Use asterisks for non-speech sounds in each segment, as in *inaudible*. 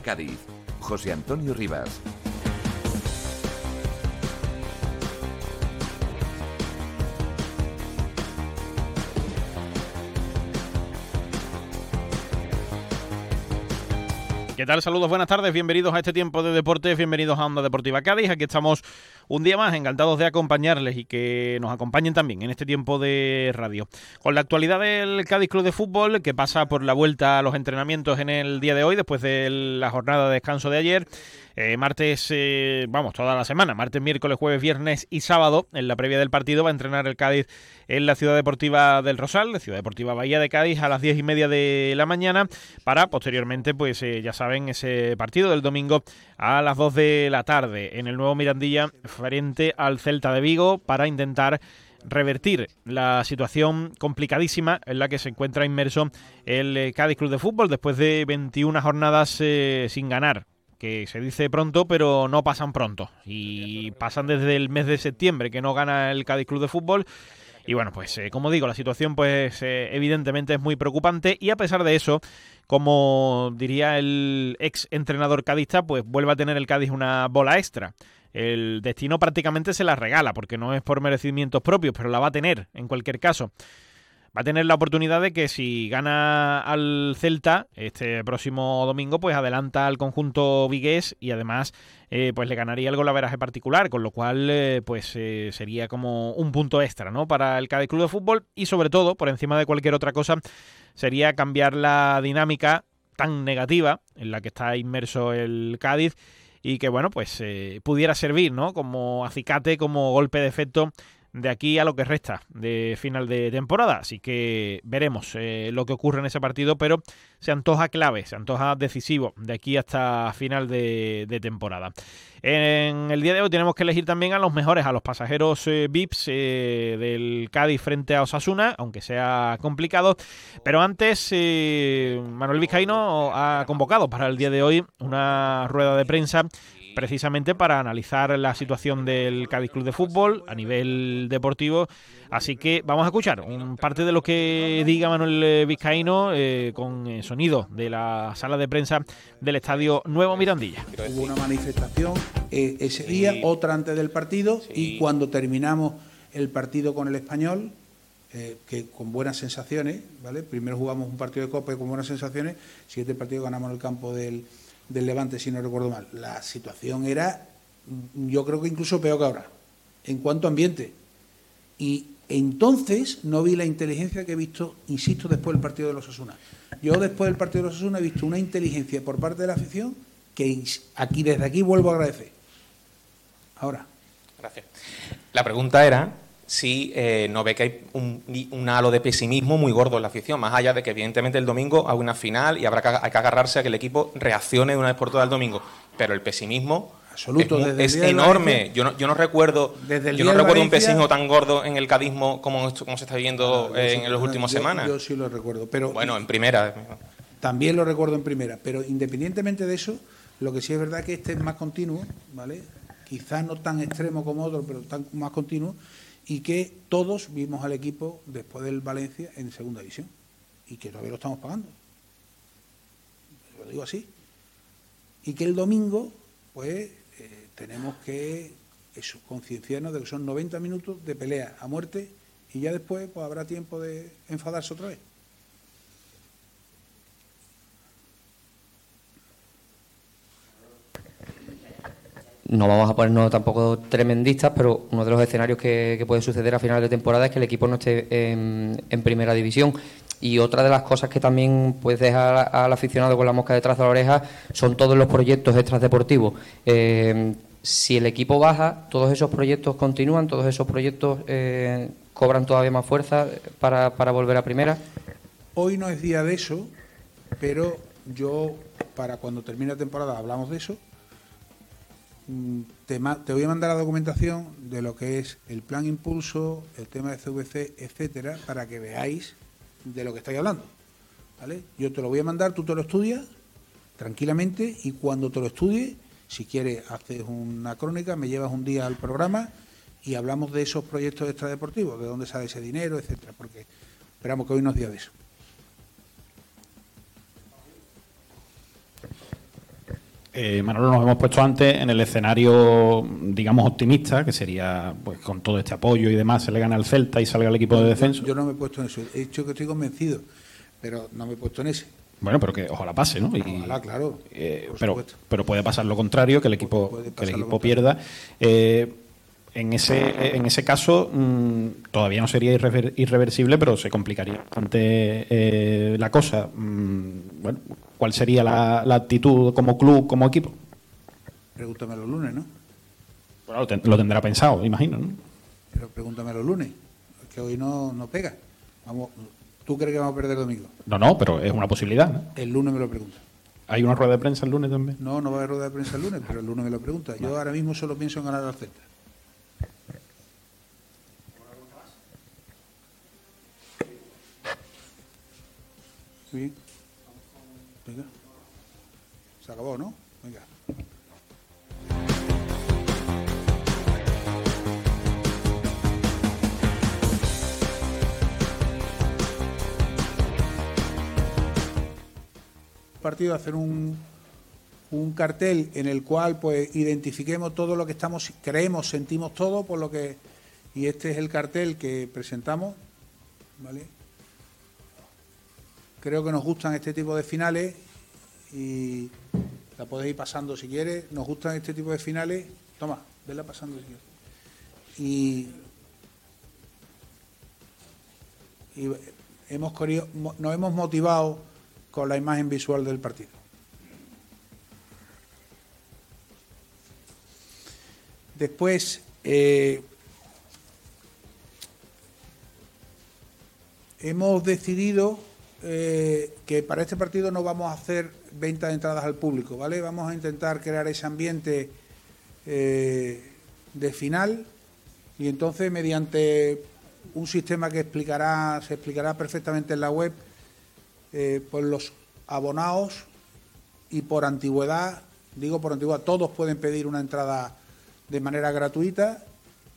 Cádiz, José Antonio Rivas. ¿Qué tal? Saludos, buenas tardes, bienvenidos a este tiempo de deportes, bienvenidos a Onda Deportiva Cádiz. Aquí estamos un día más, encantados de acompañarles y que nos acompañen también en este tiempo de radio. Con la actualidad del Cádiz Club de Fútbol, que pasa por la vuelta a los entrenamientos en el día de hoy, después de la jornada de descanso de ayer. Eh, martes, eh, vamos, toda la semana, martes, miércoles, jueves, viernes y sábado, en la previa del partido, va a entrenar el Cádiz en la Ciudad Deportiva del Rosal, la Ciudad Deportiva Bahía de Cádiz, a las diez y media de la mañana, para posteriormente, pues eh, ya saben, ese partido del domingo a las dos de la tarde en el nuevo Mirandilla frente al Celta de Vigo para intentar revertir la situación complicadísima en la que se encuentra inmerso el Cádiz Club de Fútbol después de 21 jornadas sin ganar que se dice pronto, pero no pasan pronto. Y pasan desde el mes de septiembre que no gana el Cádiz Club de Fútbol. Y bueno, pues eh, como digo, la situación pues eh, evidentemente es muy preocupante y a pesar de eso, como diría el ex entrenador cadista, pues vuelve a tener el Cádiz una bola extra. El destino prácticamente se la regala, porque no es por merecimientos propios, pero la va a tener en cualquier caso va a tener la oportunidad de que si gana al Celta este próximo domingo, pues adelanta al conjunto vigués y además eh, pues le ganaría el golaveraje particular, con lo cual eh, pues eh, sería como un punto extra ¿no? para el Cádiz Club de Fútbol y sobre todo, por encima de cualquier otra cosa, sería cambiar la dinámica tan negativa en la que está inmerso el Cádiz y que bueno pues pudiera servir ¿no? como acicate, como golpe de efecto de aquí a lo que resta de final de temporada. Así que veremos eh, lo que ocurre en ese partido, pero se antoja clave, se antoja decisivo de aquí hasta final de, temporada. En el día de hoy tenemos que elegir también a los mejores, a los pasajeros eh, VIPs eh, del Cádiz frente a Osasuna, aunque sea complicado. Pero antes, Manuel Vizcaíno ha convocado para el día de hoy una rueda de prensa precisamente para analizar la situación del Cádiz Club de Fútbol a nivel deportivo. Así que vamos a escuchar un parte de lo que diga Manuel eh, Vizcaíno eh, con el sonido de la sala de prensa del Estadio Nuevo Mirandilla. Hubo una manifestación eh, ese día, otra antes del partido y cuando terminamos el partido con el español, que con buenas sensaciones, ¿vale? Primero jugamos un partido de Copa con buenas sensaciones, siguiente partido ganamos en el campo del, del Levante, si no recuerdo mal. La situación era, yo creo que incluso peor que ahora, en cuanto a ambiente. Y entonces no vi la inteligencia que he visto, insisto, después del partido de los Asuna. Yo después del partido de los Asuna he visto una inteligencia por parte de la afición que aquí desde aquí vuelvo a agradecer. Ahora. Gracias. La pregunta era si eh, no ve que hay un, halo de pesimismo muy gordo en la afición, más allá de que evidentemente el domingo hay una final y habrá que, hay que agarrarse a que el equipo reaccione de una vez por todas el domingo. Pero el pesimismo Absoluto, es, enorme. Yo no, yo no recuerdo, yo no recuerdo un pesimismo tan gordo en el cadismo como, como se está viviendo ah, en, las últimas semanas. Yo sí lo recuerdo. Pero, bueno, en primera. También lo recuerdo en primera. Pero independientemente de eso, lo que sí es verdad que este es más continuo, ¿vale? Quizás no tan extremo como otro, pero tan más continuo y que todos vimos al equipo después del Valencia en segunda división y que todavía lo estamos pagando. Lo digo así. Y que el domingo, pues, eh, tenemos que concienciarnos de que son 90 minutos de pelea a muerte y ya después pues, habrá tiempo de enfadarse otra vez. No vamos a ponernos tampoco tremendistas, pero uno de los escenarios que, puede suceder a final de temporada es que el equipo no esté en, primera división. Y otra de las cosas que también puede dejar al aficionado con la mosca detrás de la oreja son todos los proyectos extradeportivos. Eh, si el equipo baja, todos esos proyectos continúan, todos esos proyectos eh, cobran todavía más fuerza para, para volver a primera. Hoy no es día de eso, pero yo, para cuando termine la temporada, hablamos de eso Mm, te, voy a mandar la documentación de lo que es el plan impulso, el tema de CVC, etcétera, para que veáis de lo que estoy hablando. ¿Vale? Yo te lo voy a mandar, tú te lo estudias tranquilamente y cuando te lo estudies, si quieres, haces una crónica, me llevas un día al programa y hablamos de esos proyectos extradeportivos, de dónde sale ese dinero, etcétera, porque esperamos que hoy nos diga de eso. Eh, Manolo, nos hemos puesto antes en el escenario, digamos, optimista, que sería, pues con todo este apoyo y demás, se le gana al Celta y salga el equipo de descenso. Yo no me he puesto en eso. He dicho que estoy convencido, pero no me he puesto en ese. Bueno, pero que ojalá pase, ¿no? ojalá, claro. Eh, pero, pero puede pasar lo contrario, que el equipo, que el equipo pierda. Eh, en ese, en ese caso, mmm, todavía no sería irreversible, pero se complicaría ante eh, la cosa. Mmm, bueno, ¿cuál sería la, la, actitud como club, como equipo? Pregúntame los lunes, ¿no? Bueno, lo, ten, lo tendrá pensado, imagino, ¿no? Pero pregúntame los lunes, que hoy no, no pega. Vamos, ¿Tú crees que vamos a perder el domingo? No, no, pero es una posibilidad. ¿no? El lunes me lo pregunta. ¿Hay una rueda de prensa el lunes también? No, no va a haber rueda de prensa el lunes, pero el lunes me lo pregunta. Yo ahora mismo solo pienso en ganar al Celta. Sí. Venga. Se acabó, ¿no? Venga. partido hacer un, un cartel en el cual pues identifiquemos todo lo que estamos creemos sentimos todo por lo que y este es el cartel que presentamos vale creo que nos gustan este tipo de finales y la podéis ir pasando si quieres. Nos gustan este tipo de finales. Toma vela pasando si quieres. Y, hemos nos hemos motivado con la imagen visual del partido. Después, eh, hemos decidido eh, que para este partido no vamos a hacer venta de entradas al público, ¿vale? Vamos a intentar crear ese ambiente eh, de final y entonces mediante un sistema que explicará, se explicará perfectamente en la web, eh, por los abonados y por antigüedad, digo por antigüedad, todos pueden pedir una entrada de manera gratuita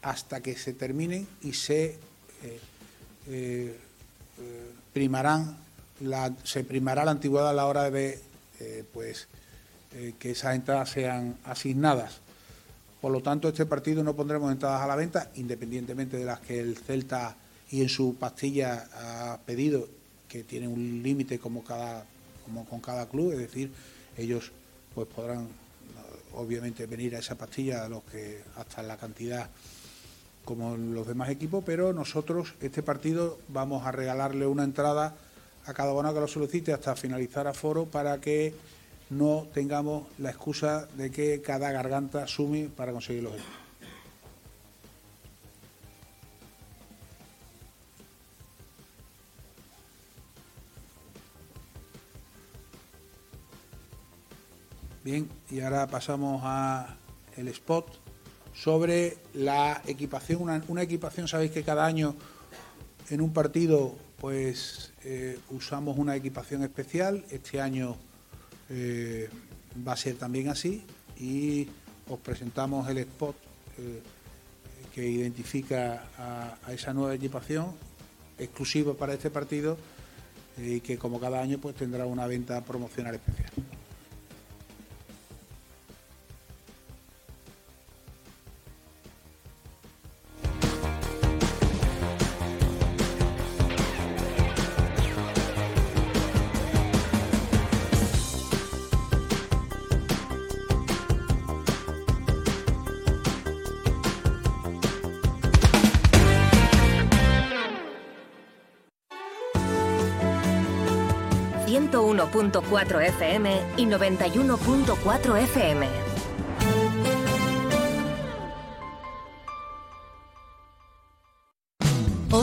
hasta que se terminen y se eh, primarán se primará la antigüedad a la hora de eh, pues eh, que esas entradas sean asignadas. Por lo tanto, este partido no pondremos entradas a la venta, independientemente de las que el Celta y en su pastilla ha pedido que tiene un límite como como con cada club, es decir, ellos pues podrán obviamente venir a esa pastilla a los que hasta la cantidad como los demás equipos, pero nosotros este partido vamos a regalarle una entrada a cada uno que lo solicite hasta finalizar a foro para que no tengamos la excusa de que cada garganta sume para conseguir los objetivos. Bien, y ahora pasamos a el spot sobre la equipación. Una, una equipación, sabéis que cada año en un partido pues eh, usamos una equipación especial. Este año eh, va a ser también así y os presentamos el spot eh, que identifica a, a, esa nueva equipación exclusiva para este partido y que como cada año pues tendrá una venta promocional especial. .4 FM y 91.4 FM.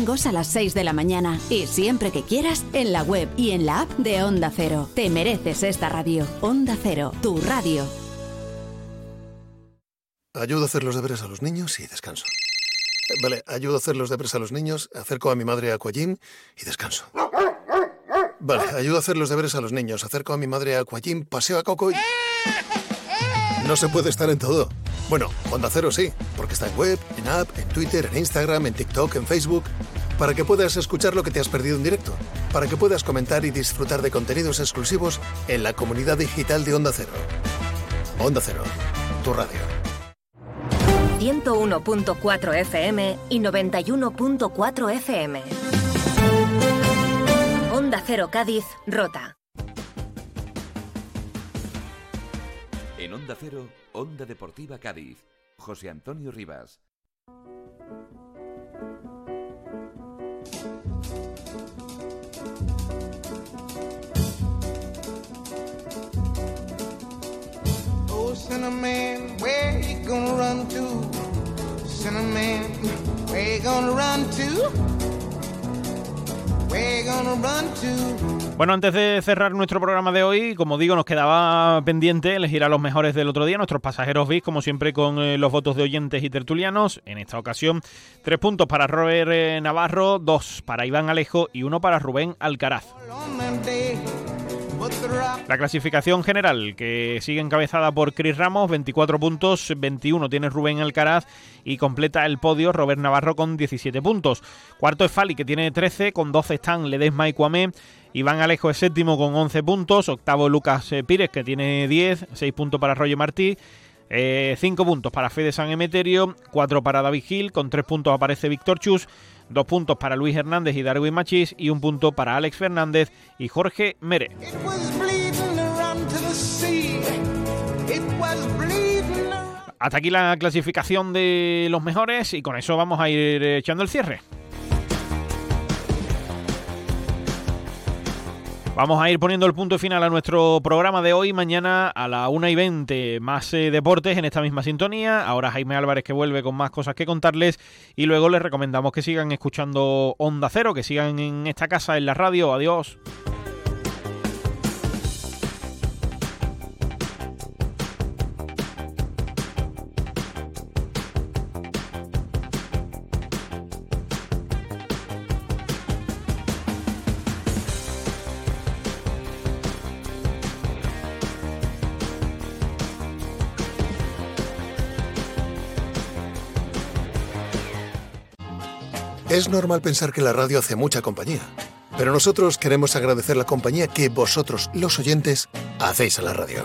a las 6 de la mañana y siempre que quieras en la web y en la app de Onda Cero. Te mereces esta radio. Onda Cero, tu radio. ayudo a hacer los deberes a los niños y descanso. Vale, ayudo a hacer los deberes a los niños, acerco a mi madre a Aquagym y descanso. Vale, ayudo a hacer los deberes a los niños, acerco a mi madre a Aquagym, paseo a Coco y... *laughs* No se puede estar en todo. Bueno, Onda Cero sí, porque está en web, en app, en Twitter, en Instagram, en TikTok, en Facebook, para que puedas escuchar lo que te has perdido en directo, para que puedas comentar y disfrutar de contenidos exclusivos en la comunidad digital de Onda Cero. Onda Cero, tu radio. 101.4 FM y 91.4 FM. Onda Cero Cádiz, Rota. En Onda Cero, Onda Deportiva Cádiz. José Antonio Rivas. Oh, Cinnamon, where you gonna run to? Cinnamon, where you gonna run to? Bueno, antes de cerrar nuestro programa de hoy, como digo, nos quedaba pendiente elegir a los mejores del otro día, nuestros pasajeros VIP, como siempre con eh, los votos de oyentes y tertulianos. En esta ocasión, tres puntos para Robert eh, Navarro, dos para Iván Alejo y uno para Rubén Alcaraz. La clasificación general, que sigue encabezada por Chris Ramos, 24 puntos, 21 tiene Rubén Alcaraz y completa el podio Robert Navarro con 17 puntos. Cuarto es Fali, que tiene 13, con 12 están Ledesma y Cuamé. Iván Alejo es séptimo con 11 puntos, octavo Lucas eh, Pires, que tiene 10, 6 puntos para Roger Martí. 5 puntos para Fede San Emeterio, 4 para David Gil, con 3 puntos aparece Víctor Chus, 2 puntos para Luis Hernández y Darwin Machís y un punto para Alex Fernández y Jorge Mere. Hasta aquí la clasificación de los mejores y con eso vamos a ir eh, echando el cierre. Vamos a ir poniendo el punto final a nuestro programa de hoy. Mañana a la 1 y 20 más eh, deportes en esta misma sintonía. Ahora Jaime Álvarez que vuelve con más cosas que contarles. Y luego les recomendamos que sigan escuchando Onda Cero, que sigan en esta casa, en la radio. Adiós. Es normal pensar que la radio hace mucha compañía, pero nosotros queremos agradecer la compañía que vosotros, los oyentes, hacéis a la radio.